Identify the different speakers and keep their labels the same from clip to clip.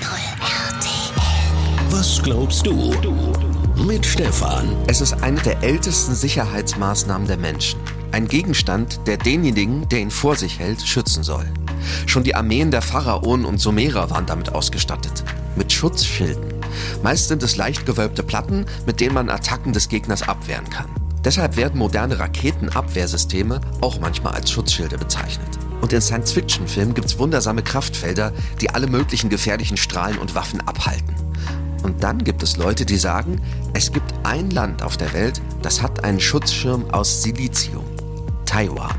Speaker 1: RTL. Was glaubst du? Mit Stefan.
Speaker 2: Es ist eine der ältesten Sicherheitsmaßnahmen der Menschen. Ein Gegenstand, der denjenigen, der ihn vor sich hält, schützen soll. Schon die Armeen der Pharaonen und Sumerer waren damit ausgestattet. Mit Schutzschilden. Meist sind es leicht gewölbte Platten, mit denen man Attacken des Gegners abwehren kann. Deshalb werden moderne Raketenabwehrsysteme auch manchmal als Schutzschilde bezeichnet. Und in Science-Fiction-Filmen gibt es wundersame Kraftfelder, die alle möglichen gefährlichen Strahlen und Waffen abhalten. Und dann gibt es Leute, die sagen, es gibt ein Land auf der Welt, das hat einen Schutzschirm aus Silizium. Taiwan.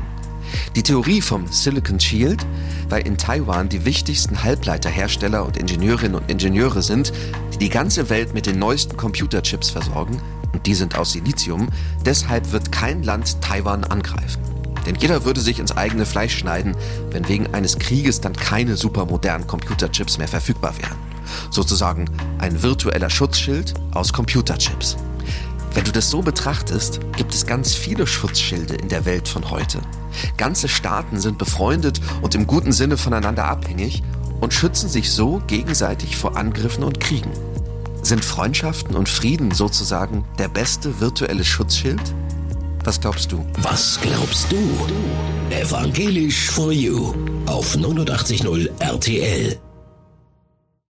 Speaker 2: Die Theorie vom Silicon Shield, weil in Taiwan die wichtigsten Halbleiterhersteller und Ingenieurinnen und Ingenieure sind, die die ganze Welt mit den neuesten Computerchips versorgen, und die sind aus Silizium, deshalb wird kein Land Taiwan angreifen. Denn jeder würde sich ins eigene Fleisch schneiden, wenn wegen eines Krieges dann keine supermodernen Computerchips mehr verfügbar wären. Sozusagen ein virtueller Schutzschild aus Computerchips. Wenn du das so betrachtest, gibt es ganz viele Schutzschilde in der Welt von heute. Ganze Staaten sind befreundet und im guten Sinne voneinander abhängig und schützen sich so gegenseitig vor Angriffen und Kriegen. Sind Freundschaften und Frieden sozusagen der beste virtuelle Schutzschild? Was glaubst du?
Speaker 1: Was glaubst du? Evangelisch for You auf 89.0 RTL.